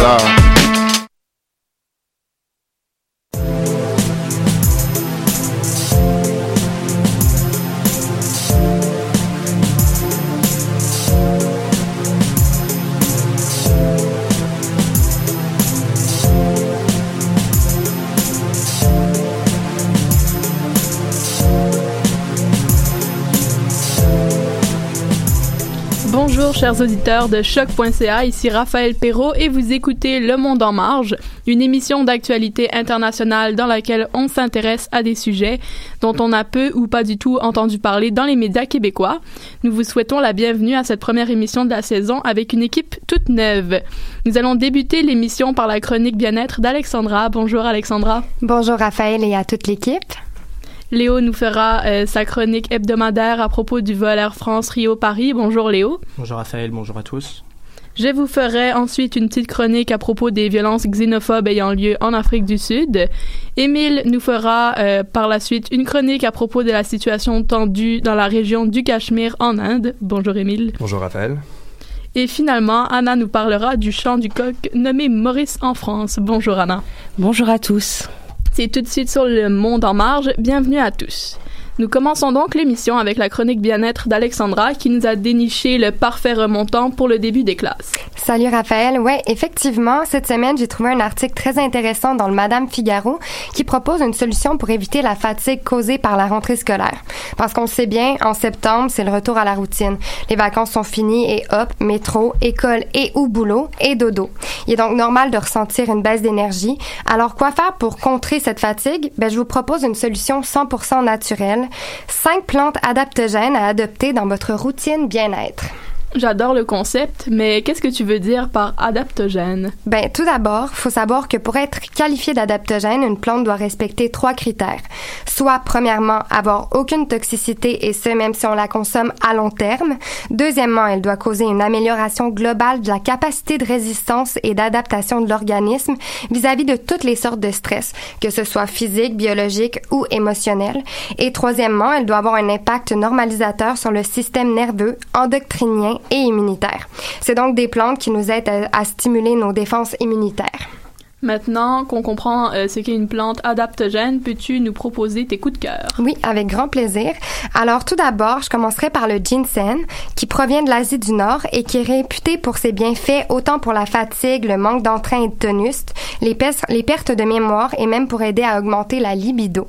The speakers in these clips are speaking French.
C'est Bonjour chers auditeurs de choc.ca, ici Raphaël Perrault et vous écoutez Le Monde en marge, une émission d'actualité internationale dans laquelle on s'intéresse à des sujets dont on a peu ou pas du tout entendu parler dans les médias québécois. Nous vous souhaitons la bienvenue à cette première émission de la saison avec une équipe toute neuve. Nous allons débuter l'émission par la chronique bien-être d'Alexandra. Bonjour Alexandra. Bonjour Raphaël et à toute l'équipe. Léo nous fera euh, sa chronique hebdomadaire à propos du vol Air France Rio-Paris. Bonjour Léo. Bonjour Raphaël, bonjour à tous. Je vous ferai ensuite une petite chronique à propos des violences xénophobes ayant lieu en Afrique du Sud. Émile nous fera euh, par la suite une chronique à propos de la situation tendue dans la région du Cachemire en Inde. Bonjour Émile. Bonjour Raphaël. Et finalement, Anna nous parlera du chant du coq nommé Maurice en France. Bonjour Anna. Bonjour à tous. C'est tout de suite sur le monde en marge. Bienvenue à tous. Nous commençons donc l'émission avec la chronique bien-être d'Alexandra qui nous a déniché le parfait remontant pour le début des classes. Salut Raphaël. Ouais, effectivement, cette semaine, j'ai trouvé un article très intéressant dans le Madame Figaro qui propose une solution pour éviter la fatigue causée par la rentrée scolaire. Parce qu'on sait bien, en septembre, c'est le retour à la routine. Les vacances sont finies et hop, métro, école et ou boulot et dodo. Il est donc normal de ressentir une baisse d'énergie. Alors quoi faire pour contrer cette fatigue? Ben, je vous propose une solution 100% naturelle Cinq plantes adaptogènes à adopter dans votre routine bien-être. J'adore le concept, mais qu'est-ce que tu veux dire par adaptogène? Ben, tout d'abord, faut savoir que pour être qualifié d'adaptogène, une plante doit respecter trois critères. Soit, premièrement, avoir aucune toxicité et ce, même si on la consomme à long terme. Deuxièmement, elle doit causer une amélioration globale de la capacité de résistance et d'adaptation de l'organisme vis-à-vis de toutes les sortes de stress, que ce soit physique, biologique ou émotionnel. Et troisièmement, elle doit avoir un impact normalisateur sur le système nerveux, endocrinien et immunitaire. C'est donc des plantes qui nous aident à, à stimuler nos défenses immunitaires. Maintenant qu'on comprend euh, ce qu'est une plante adaptogène, peux-tu nous proposer tes coups de cœur? Oui, avec grand plaisir. Alors, tout d'abord, je commencerai par le ginseng, qui provient de l'Asie du Nord et qui est réputé pour ses bienfaits autant pour la fatigue, le manque d'entrain et de tonus, les, les pertes de mémoire et même pour aider à augmenter la libido.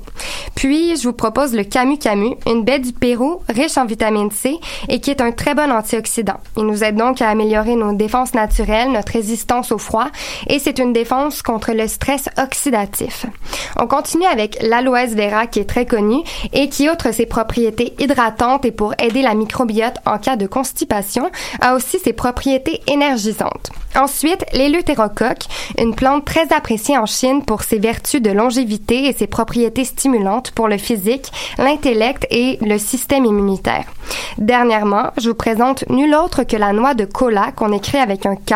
Puis, je vous propose le Camu Camu, une baie du Pérou riche en vitamine C et qui est un très bon antioxydant. Il nous aide donc à améliorer nos défenses naturelles, notre résistance au froid et c'est une défense contre le stress oxydatif. On continue avec l'aloès vera qui est très connu et qui, outre ses propriétés hydratantes et pour aider la microbiote en cas de constipation, a aussi ses propriétés énergisantes. Ensuite, l'éleutérocoque, une plante très appréciée en Chine pour ses vertus de longévité et ses propriétés stimulantes pour le physique, l'intellect et le système immunitaire. Dernièrement, je vous présente nul autre que la noix de kola qu'on écrit avec un K.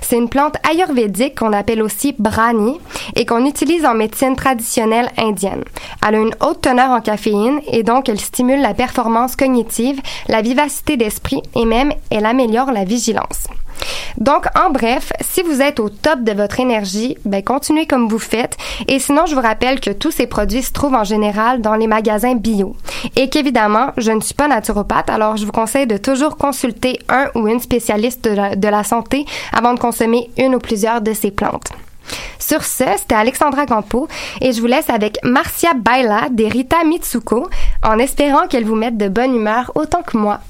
C'est une plante ayurvédique qu'on appelle aussi brani et qu'on utilise en médecine traditionnelle indienne. Elle a une haute teneur en caféine et donc elle stimule la performance cognitive, la vivacité d'esprit et même elle améliore la vigilance. Donc, en bref, si vous êtes au top de votre énergie, ben, continuez comme vous faites. Et sinon, je vous rappelle que tous ces produits se trouvent en général dans les magasins bio. Et qu'évidemment, je ne suis pas naturopathe, alors je vous conseille de toujours consulter un ou une spécialiste de la, de la santé avant de consommer une ou plusieurs de ces plantes. Sur ce, c'était Alexandra Campo et je vous laisse avec Marcia Baila des Rita Mitsuko en espérant qu'elle vous mette de bonne humeur autant que moi.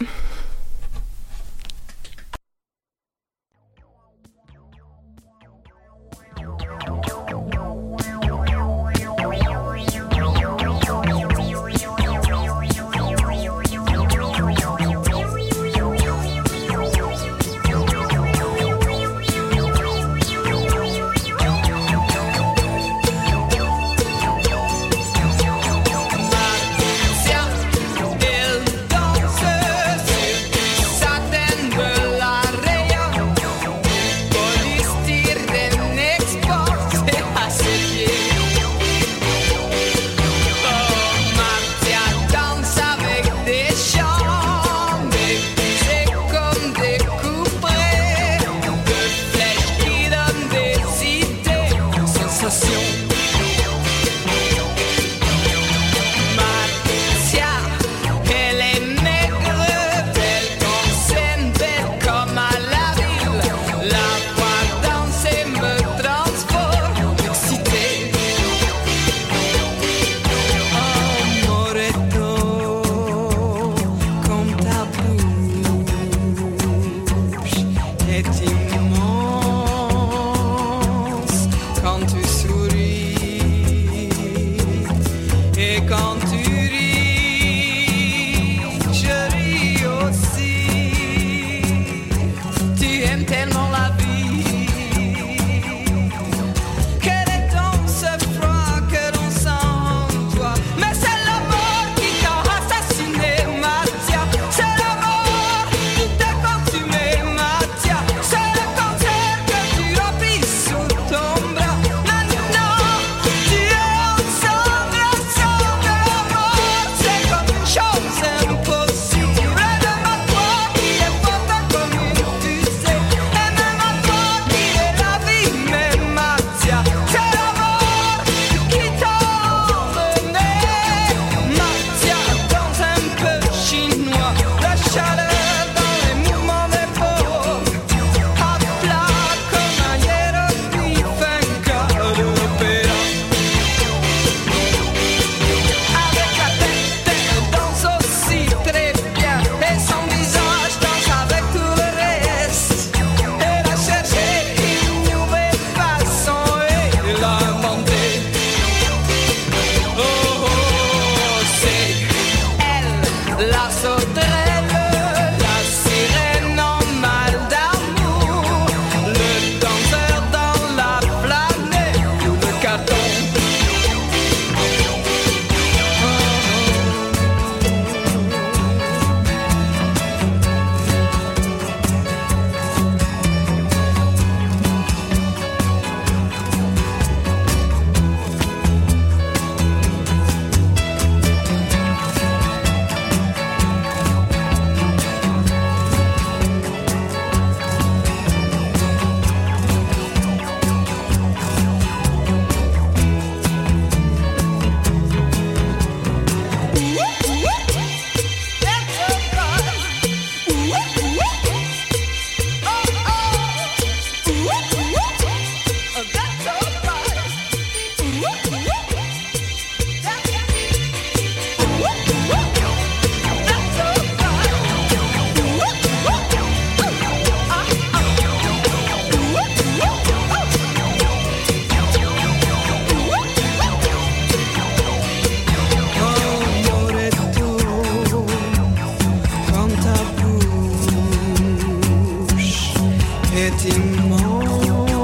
Immense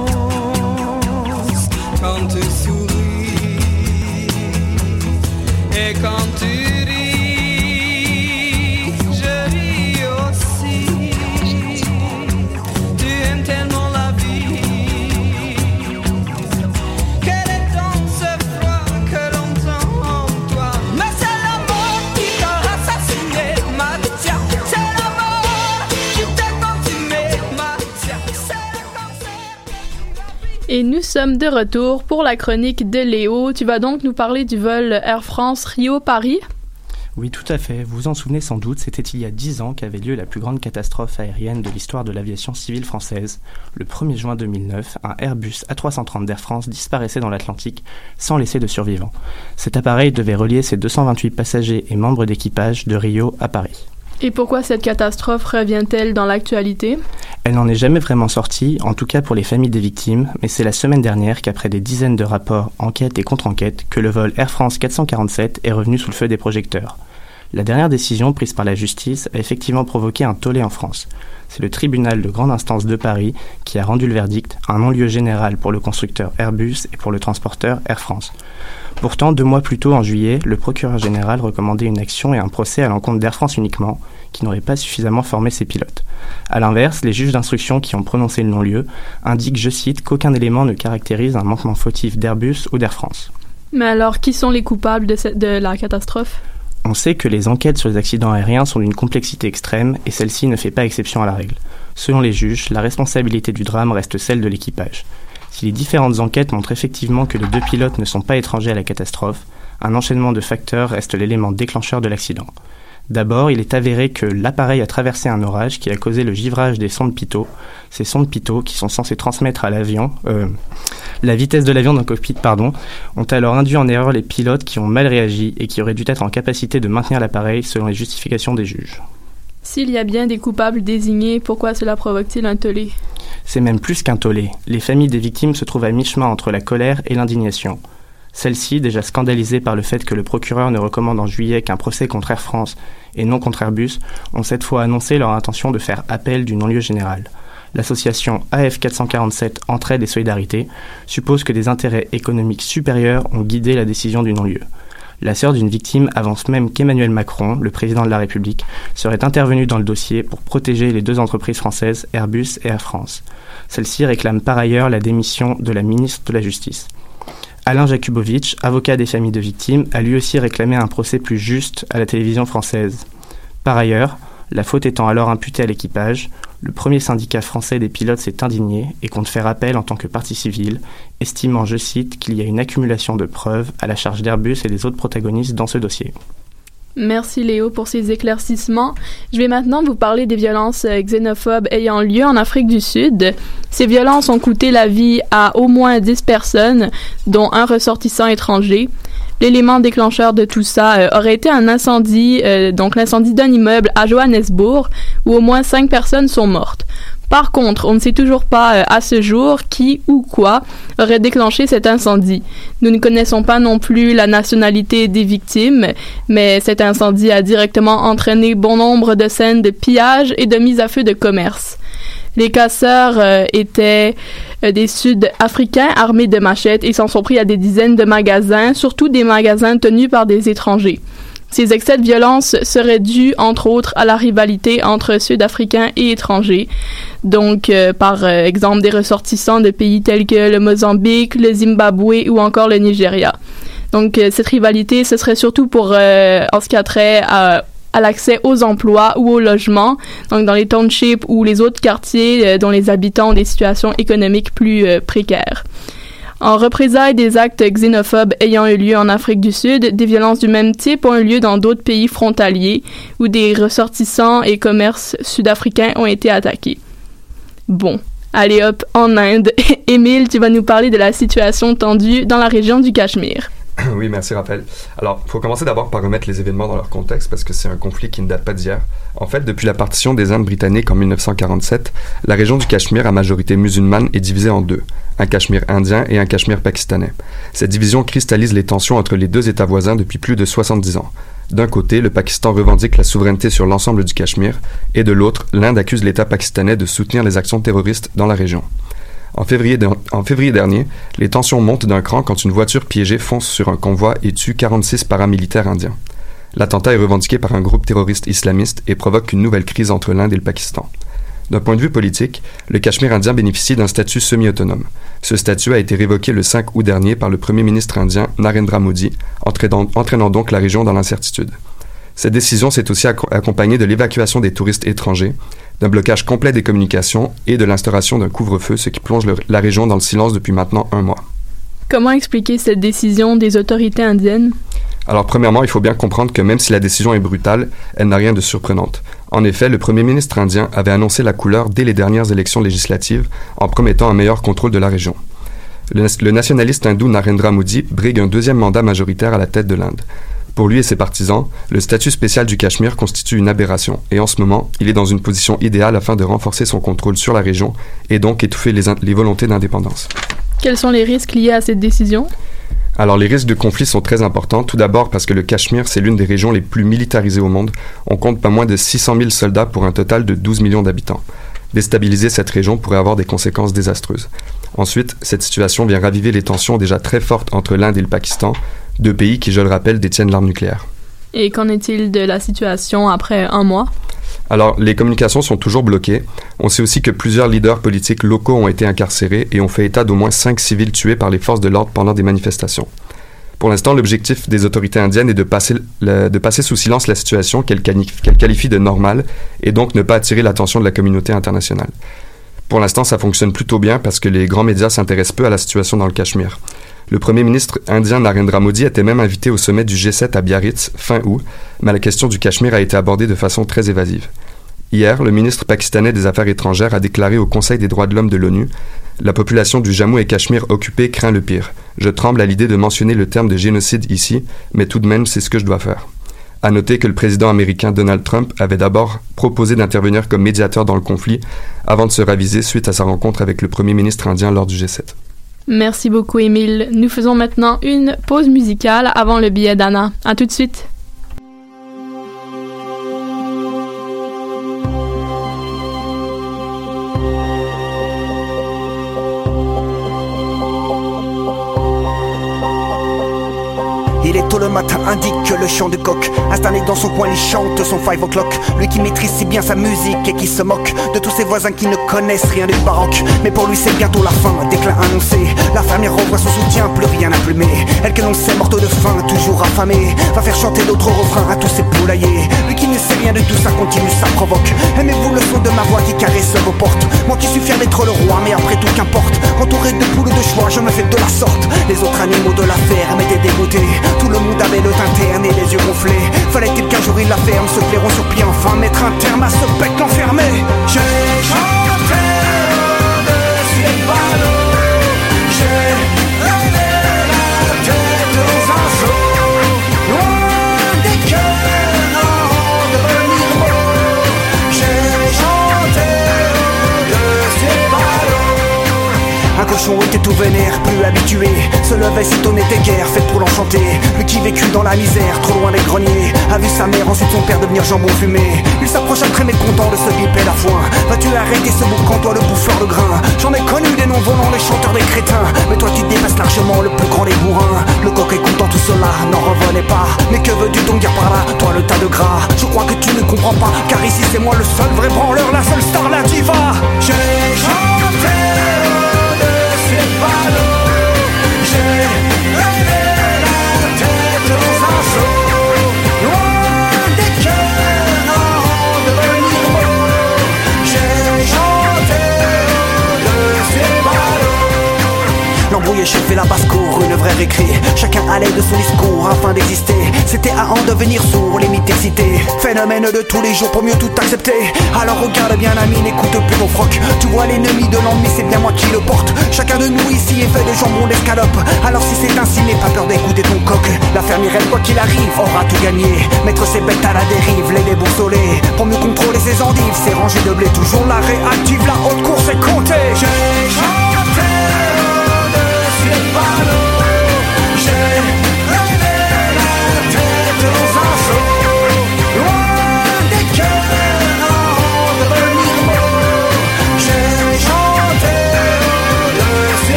quand tu souris et quand tu Et nous sommes de retour pour la chronique de Léo. Tu vas donc nous parler du vol Air France Rio-Paris? Oui, tout à fait. Vous vous en souvenez sans doute, c'était il y a dix ans qu'avait lieu la plus grande catastrophe aérienne de l'histoire de l'aviation civile française. Le 1er juin 2009, un Airbus A330 d'Air France disparaissait dans l'Atlantique sans laisser de survivants. Cet appareil devait relier ses 228 passagers et membres d'équipage de Rio à Paris. Et pourquoi cette catastrophe revient-elle dans l'actualité? Elle n'en est jamais vraiment sortie, en tout cas pour les familles des victimes, mais c'est la semaine dernière qu'après des dizaines de rapports, enquêtes et contre-enquêtes, que le vol Air France 447 est revenu sous le feu des projecteurs. La dernière décision prise par la justice a effectivement provoqué un tollé en France. C'est le tribunal de grande instance de Paris qui a rendu le verdict, un non-lieu général pour le constructeur Airbus et pour le transporteur Air France. Pourtant, deux mois plus tôt, en juillet, le procureur général recommandait une action et un procès à l'encontre d'Air France uniquement, qui n'aurait pas suffisamment formé ses pilotes. A l'inverse, les juges d'instruction qui ont prononcé le non-lieu indiquent, je cite, qu'aucun élément ne caractérise un manquement fautif d'Airbus ou d'Air France. Mais alors, qui sont les coupables de, cette- de la catastrophe? On sait que les enquêtes sur les accidents aériens sont d'une complexité extrême et celle-ci ne fait pas exception à la règle. Selon les juges, la responsabilité du drame reste celle de l'équipage. Si les différentes enquêtes montrent effectivement que les deux pilotes ne sont pas étrangers à la catastrophe, un enchaînement de facteurs reste l'élément déclencheur de l'accident. D'abord, il est avéré que l'appareil a traversé un orage qui a causé le givrage des sondes pitot. Ces sondes pitot, qui sont censées transmettre à l'avion, euh, la vitesse de l'avion dans le cockpit, pardon, ont alors induit en erreur les pilotes qui ont mal réagi et qui auraient dû être en capacité de maintenir l'appareil selon les justifications des juges. S'il y a bien des coupables désignés, pourquoi cela provoque-t-il un tollé? C'est même plus qu'un tollé. Les familles des victimes se trouvent à mi-chemin entre la colère et l'indignation. Celles-ci, déjà scandalisées par le fait que le procureur ne recommande en juillet qu'un procès contre Air France et non contre Airbus, ont cette fois annoncé leur intention de faire appel du non-lieu général. L'association AF447 Entraide et Solidarité suppose que des intérêts économiques supérieurs ont guidé la décision du non-lieu. La sœur d'une victime avance même qu'Emmanuel Macron, le président de la République, serait intervenu dans le dossier pour protéger les deux entreprises françaises, Airbus et Air France. Celle-ci réclame par ailleurs la démission de la ministre de la Justice. Alain Jakubowicz, avocat des familles de victimes, a lui aussi réclamé un procès plus juste à la télévision française. Par ailleurs, la faute étant alors imputée à l'équipage, le premier syndicat français des pilotes s'est indigné et compte faire appel en tant que partie civile, estimant, je cite, qu'il y a une accumulation de preuves à la charge d'Airbus et des autres protagonistes dans ce dossier. Merci Léo pour ces éclaircissements. Je vais maintenant vous parler des violences euh, xénophobes ayant lieu en Afrique du Sud. Ces violences ont coûté la vie à au moins 10 personnes, dont un ressortissant étranger. L'élément déclencheur de tout ça euh, aurait été un incendie, euh, donc l'incendie d'un immeuble à Johannesburg, où au moins 5 personnes sont mortes. Par contre, on ne sait toujours pas euh, à ce jour qui ou quoi aurait déclenché cet incendie. Nous ne connaissons pas non plus la nationalité des victimes, mais cet incendie a directement entraîné bon nombre de scènes de pillage et de mise à feu de commerce. Les casseurs euh, étaient euh, des Sud-Africains armés de machettes et s'en sont pris à des dizaines de magasins, surtout des magasins tenus par des étrangers. Ces excès de violence seraient dus, entre autres, à la rivalité entre Sud-Africains et étrangers. Donc, euh, par euh, exemple, des ressortissants de pays tels que le Mozambique, le Zimbabwe ou encore le Nigeria. Donc, euh, cette rivalité, ce serait surtout pour, en ce qui a trait à, à l'accès aux emplois ou au logement, donc dans les townships ou les autres quartiers dont les habitants ont des situations économiques plus précaires. En représailles des actes xénophobes ayant eu lieu en Afrique du Sud, des violences du même type ont eu lieu dans d'autres pays frontaliers où des ressortissants et commerces sud-africains ont été attaqués. Bon, allez hop, en Inde. Émile, tu vas nous parler de la situation tendue dans la région du Cachemire. Oui, merci Raphaël. Alors, il faut commencer d'abord par remettre les événements dans leur contexte parce que c'est un conflit qui ne date pas d'hier. En fait, depuis la partition des Indes britanniques en 1947, la région du Cachemire à majorité musulmane est divisée en deux, un Cachemire indien et un Cachemire pakistanais. Cette division cristallise les tensions entre les deux États voisins depuis plus de 70 ans. D'un côté, le Pakistan revendique la souveraineté sur l'ensemble du Cachemire, et de l'autre, l'Inde accuse l'État pakistanais de soutenir les actions terroristes dans la région. En février, dernier, les tensions montent d'un cran quand une voiture piégée fonce sur un convoi et tue 46 paramilitaires indiens. L'attentat est revendiqué par un groupe terroriste islamiste et provoque une nouvelle crise entre l'Inde et le Pakistan. D'un point de vue politique, le Cachemire indien bénéficie d'un statut semi-autonome. Ce statut a été révoqué le 5 août dernier par le Premier ministre indien Narendra Modi, entraînant, donc la région dans l'incertitude. Cette décision s'est aussi acco- accompagnée de l'évacuation des touristes étrangers, d'un blocage complet des communications et de l'instauration d'un couvre-feu, ce qui plonge le- la région dans le silence depuis maintenant un mois. Comment expliquer cette décision des autorités indiennes? Alors, premièrement, il faut bien comprendre que même si la décision est brutale, elle n'a rien de surprenante. En effet, le Premier ministre indien avait annoncé la couleur dès les dernières élections législatives en promettant un meilleur contrôle de la région. Le, le nationaliste hindou Narendra Modi brigue un deuxième mandat majoritaire à la tête de l'Inde. Pour lui et ses partisans, le statut spécial du Cachemire constitue une aberration, et en ce moment, il est dans une position idéale afin de renforcer son contrôle sur la région et donc étouffer les, volontés d'indépendance. Quels sont les risques liés à cette décision? Alors les risques de conflit sont très importants. Tout d'abord parce que le Cachemire, c'est l'une des régions les plus militarisées au monde. On compte pas moins de 600 000 soldats pour un total de 12 millions d'habitants. Déstabiliser cette région pourrait avoir des conséquences désastreuses. Ensuite, cette situation vient raviver les tensions déjà très fortes entre l'Inde et le Pakistan, deux pays qui, je le rappelle, détiennent l'arme nucléaire. Et qu'en est-il de la situation après un mois? Alors, les communications sont toujours bloquées. On sait aussi que plusieurs leaders politiques locaux ont été incarcérés et ont fait état d'au moins cinq civils tués par les forces de l'ordre pendant des manifestations. Pour l'instant, l'objectif des autorités indiennes est de passer, le- de passer sous silence la situation qu'elles qualifient de normale et donc ne pas attirer l'attention de la communauté internationale. Pour l'instant, ça fonctionne plutôt bien parce que les grands médias s'intéressent peu à la situation dans le Cachemire. Le Premier ministre indien Narendra Modi était même invité au sommet du G7 à Biarritz fin août, mais la question du Cachemire a été abordée de façon très évasive. Hier, le ministre pakistanais des Affaires étrangères a déclaré au Conseil des droits de l'homme de l'ONU La population du Jammu et Cachemire occupé craint le pire. Je tremble à l'idée de mentionner le terme de génocide ici, mais tout de même, c'est ce que je dois faire. À noter que le président américain Donald Trump avait d'abord proposé d'intervenir comme médiateur dans le conflit avant de se raviser suite à sa rencontre avec le premier ministre indien lors du G7. Merci beaucoup, Émile. Nous faisons maintenant une pause musicale avant le billet d'Anna. À tout de suite. Tôt le matin, indique que le chant de coq. Installé dans son coin, il chante son five o'clock. Lui qui maîtrise si bien sa musique et qui se moque De tous ses voisins qui ne connaissent rien du baroque. Mais pour lui c'est bientôt la fin, déclin annoncé La fermière revoit son soutien, plus rien à plumer. Elle que l'on sait morte de faim, toujours affamée. Va faire chanter d'autres refrains à tous ses poulaillers. Lui qui ne sait rien de tout ça continue, ça provoque. Aimez-vous le son de ma voix qui caresse vos portes? Moi qui suis fier d'être le roi, mais après tout qu'importe. Entouré de poules de choix, je me fais de la sorte. Les autres animaux de la ferme étaient dégoûtés. Tout le monde avait le teint terne et les yeux gonflés. Fallait-il qu'un jour il la ferme, se clairon sur pied. Enfin Mettre un terme à ce bec enfermé. J'ai chanté au-dessus des panneaux tout vénère, plus habitué. Se levait si ton était guère, faite pour l'enchanter. Lui qui vécut dans la misère, trop loin des greniers. A vu sa mère, ensuite son père devenir jambon fumé. Il s'approcha très mécontent de ce bipède la foin. Vas-tu arrêter ce boucan, toi le bouffeur de grain J'en ai connu des noms volants, les chanteurs des crétins. Mais toi tu dépasses largement le plus grand des bourrins. Le coq écoutant tout cela, n'en revenait pas. Mais que veux-tu donc dire par là, toi le tas de gras. Je crois que tu ne comprends pas, car ici c'est moi le seul vrai branleur La seule star, la diva. J'ai chanté J'ai levé la tête dans un L'embrouille chef et la basse-cour, une vraie récré. Chacun allait de son discours afin d'exister. C'était à en devenir sourd, les mythes excités Phénomène de tous les jours pour mieux tout accepter. Alors regarde bien l'ami, n'écoute plus ton froc Tu vois l'ennemi de l'ennemi, c'est bien moi qui le porte. Chacun de nous ici est fait de jambon d'escalope. Alors si c'est ainsi, n'aie pas peur d'écouter ton coq. La fermière, quoi qu'il arrive, aura tout gagné. Mettre ses bêtes à la dérive, les déboussoler Pour mieux contrôler ses endives, ses rangées de blé Toujours la réactive, la haute course est comptée au-dessus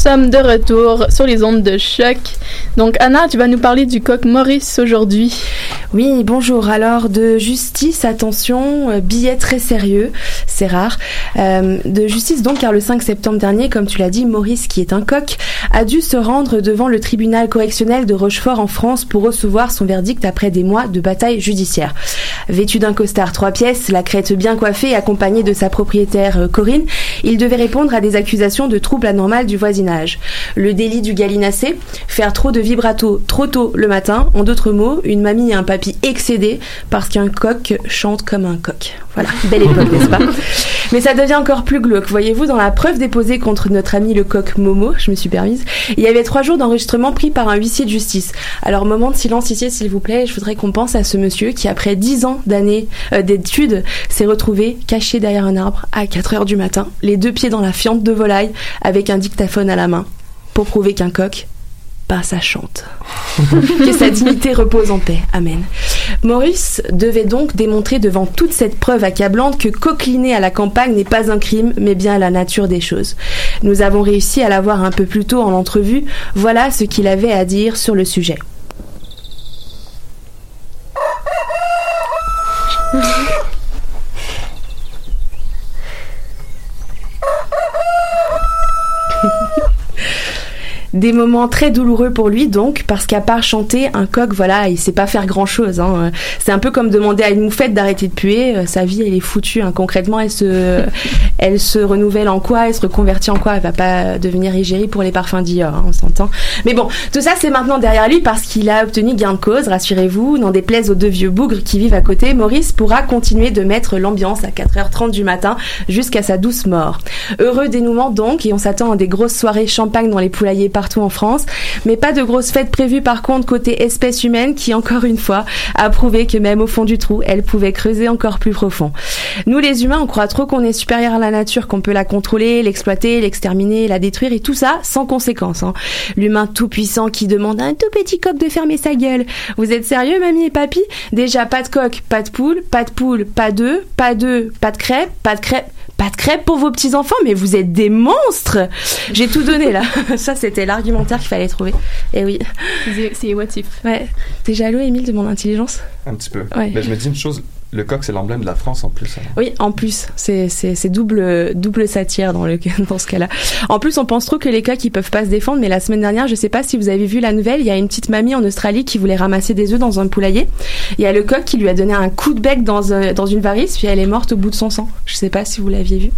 sommes de retour sur les ondes de choc. Donc Anna, tu vas nous parler du coq Maurice aujourd'hui. Oui, bonjour. Alors de justice, attention, euh, billet très sérieux, c'est rare. Euh, de justice donc car le 5 septembre dernier, comme tu l'as dit, Maurice, qui est un coq, a dû se rendre devant le tribunal correctionnel de Rochefort en France pour recevoir son verdict après des mois de bataille judiciaire. Vêtu d'un costard trois pièces, la crête bien coiffée, accompagné de sa propriétaire euh, Corinne, il devait répondre à des accusations de troubles anormaux du voisinage. Le délit du gallinacé, faire trop de vibrato trop tôt le matin, en d'autres mots, une mamie et un papy excédés parce qu'un coq chante comme un coq. Voilà, belle époque, n'est-ce pas? Mais ça devient encore plus glauque. Voyez-vous, dans la preuve déposée contre notre ami le coq Momo, je me suis permise, il y avait trois jours d'enregistrement pris par un huissier de justice. Alors, moment de silence ici, s'il vous plaît, je voudrais qu'on pense à ce monsieur qui, après dix ans d'années euh, d'études, s'est retrouvé caché derrière un arbre à 4 heures du matin, les deux pieds dans la fiente de volaille, avec un dictaphone à la main, pour prouver qu'un coq, bah, ça chante. que sa dignité repose en paix. Amen. Maurice devait donc démontrer devant toute cette preuve accablante que coqueliner à la campagne n'est pas un crime, mais bien la nature des choses. Nous avons réussi à l'avoir un peu plus tôt en entrevue. Voilà ce qu'il avait à dire sur le sujet. Des moments très douloureux pour lui donc, parce qu'à part chanter, un coq, voilà, il sait pas faire grand chose. Hein. C'est un peu comme demander à une moufette d'arrêter de puer. Euh, Sa vie, elle est foutue. hein. Concrètement, elle se, elle se renouvelle en quoi Elle se reconvertit en quoi? Elle va pas devenir égérie pour les parfums Dior, hein, on s'entend. Mais bon, tout ça, c'est maintenant derrière lui parce qu'il a obtenu gain de cause, rassurez-vous. N'en déplaise aux deux vieux bougres qui vivent à côté, Maurice pourra continuer de mettre l'ambiance à 4h30 du matin jusqu'à sa douce mort. Heureux dénouement donc, et on s'attend à des grosses soirées champagne dans les poulaillers partout en France, mais pas de grosses fêtes prévues par contre côté espèce humaine qui, encore une fois, a prouvé que même au fond du trou, elle pouvait creuser encore plus profond. Nous les humains, on croit trop qu'on est supérieur à la nature, qu'on peut la contrôler, l'exploiter, l'exterminer, la détruire et tout ça sans conséquence. Hein. L'humain tout puissant qui demande à un tout petit coq de fermer sa gueule. Vous êtes sérieux, mamie et papy? Déjà pas de coq, pas de poule, pas de poule, pas d'œufs, pas d'œufs, pas de crêpes, pas de crêpes. Pas de crêpes pour vos petits enfants, mais vous êtes des monstres. J'ai tout donné là. Ça c'était l'argumentaire qu'il fallait trouver. Et oui. C'est émotif. Ouais. T'es jaloux, Émile, de mon intelligence? Un petit peu. Ouais. Je me dis une chose, le coq, c'est l'emblème de la France en plus. Oui, en plus, c'est double satire dans le ce cas-là. En plus, on pense trop que les coqs ils peuvent pas se défendre, mais la semaine dernière, je sais pas si vous avez vu la nouvelle, il y a une petite mamie en Australie qui voulait ramasser des œufs dans un poulailler. Il y a le coq qui lui a donné un coup de bec dans dans une varice, puis elle est morte au bout de son sang. Je sais pas si vous l'aviez vu.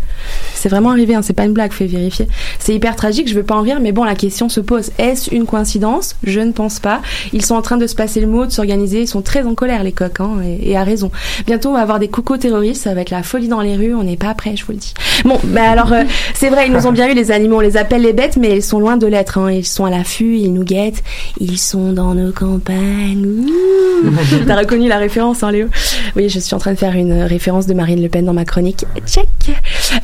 C'est vraiment arrivé, hein, c'est pas une blague, fait vérifier. C'est hyper tragique, je veux pas en rire, mais bon, la question se pose. Est-ce une coïncidence? Je ne pense pas. Ils sont en train de se passer le mot, de s'organiser, ils sont très en colère les coqs, hein, et à raison. Bientôt, on va avoir des cocos terroristes avec la folie dans les rues, on n'est pas prêt, je vous le dis. Bon, bah alors, euh, c'est vrai, ils nous ont bien eu les animaux, on les appelle les bêtes, mais ils sont loin de l'être, hein. ils sont à l'affût, ils nous guettent, ils sont dans nos campagnes. T'as reconnu la référence, hein, Léo? Oui, je suis en train de faire une référence de Marine Le Pen dans ma chronique. Check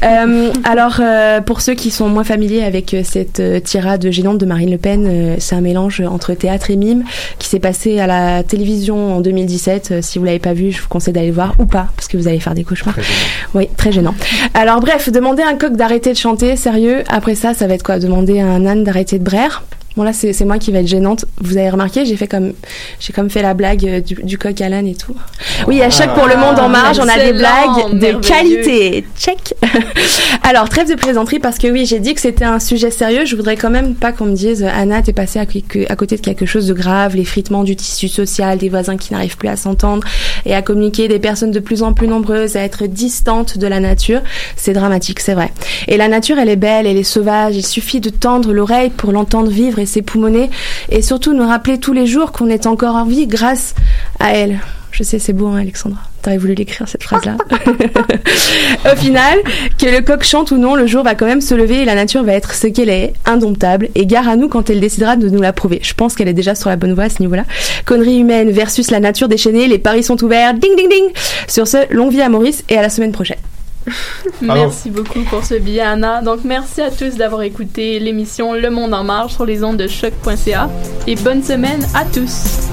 Euh, Alors, euh, pour ceux qui sont moins familiers avec euh, cette euh, tirade gênante de Marine Le Pen, euh, c'est un mélange entre théâtre et mime qui s'est passé à la télévision en 2017. Euh, si vous l'avez pas vu, je vous conseille d'aller le voir ou pas, parce que vous allez faire des cauchemars. Oui, très gênant. Alors bref, demander à un coq d'arrêter de chanter, sérieux. Après ça, ça va être quoi? Demander à un âne d'arrêter de braire Bon là, c'est moi qui vais être gênante. Vous avez remarqué, j'ai fait comme j'ai comme fait la blague euh, du, du coq à l'âne et tout. Oui, à chaque pour le monde en marge, on a des blagues de qualité. Check. Alors trêve de plaisanterie parce que oui, j'ai dit que c'était un sujet sérieux. Je voudrais quand même pas qu'on me dise Anna, t'es passée à, à côté de quelque chose de grave, l'effritement du tissu social, des voisins qui n'arrivent plus à s'entendre et à communiquer, des personnes de plus en plus nombreuses à être distantes de la nature. C'est dramatique, c'est vrai. Et la nature, elle est belle, elle est sauvage. Il suffit de tendre l'oreille pour l'entendre vivre et s'époumoner et surtout nous rappeler tous les jours qu'on est encore en vie grâce à elle. Je sais, c'est beau, hein, Alexandra. T'aurais voulu l'écrire, cette phrase-là. Au final, que le coq chante ou non, le jour va quand même se lever et la nature va être ce qu'elle est, indomptable, et gare à nous quand elle décidera de nous la prouver. Je pense qu'elle est déjà sur la bonne voie à ce niveau-là. Connerie humaine versus la nature déchaînée, les paris sont ouverts, ding ding ding Sur ce, longue vie à Maurice et à la semaine prochaine. Merci beaucoup pour ce billet, Anna. Donc, merci à tous d'avoir écouté l'émission Le Monde en Marche sur les ondes de choc.ca. Et bonne semaine à tous.